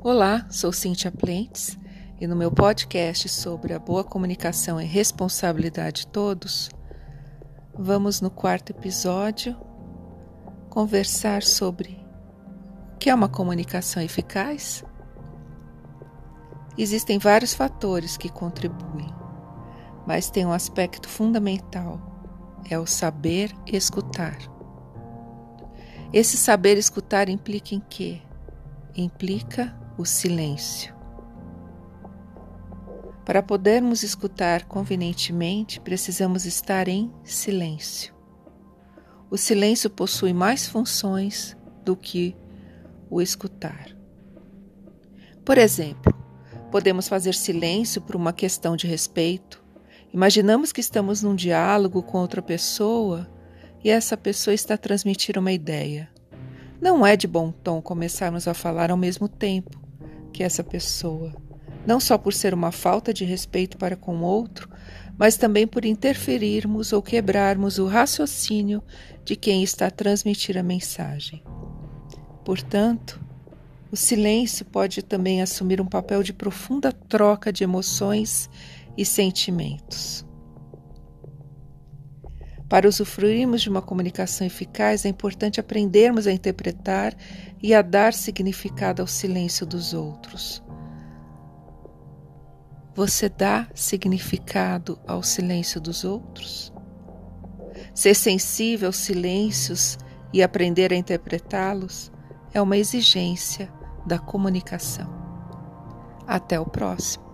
Olá, sou Cíntia Plentes e no meu podcast sobre a boa comunicação e responsabilidade de todos, vamos no quarto episódio conversar sobre o que é uma comunicação eficaz. Existem vários fatores que contribuem, mas tem um aspecto fundamental: é o saber escutar. Esse saber escutar implica em quê? Implica o silêncio. Para podermos escutar convenientemente, precisamos estar em silêncio. O silêncio possui mais funções do que o escutar. Por exemplo, podemos fazer silêncio por uma questão de respeito. Imaginamos que estamos num diálogo com outra pessoa e essa pessoa está transmitindo uma ideia. Não é de bom tom começarmos a falar ao mesmo tempo, que essa pessoa, não só por ser uma falta de respeito para com o outro, mas também por interferirmos ou quebrarmos o raciocínio de quem está a transmitir a mensagem. Portanto, o silêncio pode também assumir um papel de profunda troca de emoções e sentimentos. Para usufruirmos de uma comunicação eficaz, é importante aprendermos a interpretar e a dar significado ao silêncio dos outros. Você dá significado ao silêncio dos outros? Ser sensível aos silêncios e aprender a interpretá-los é uma exigência da comunicação. Até o próximo.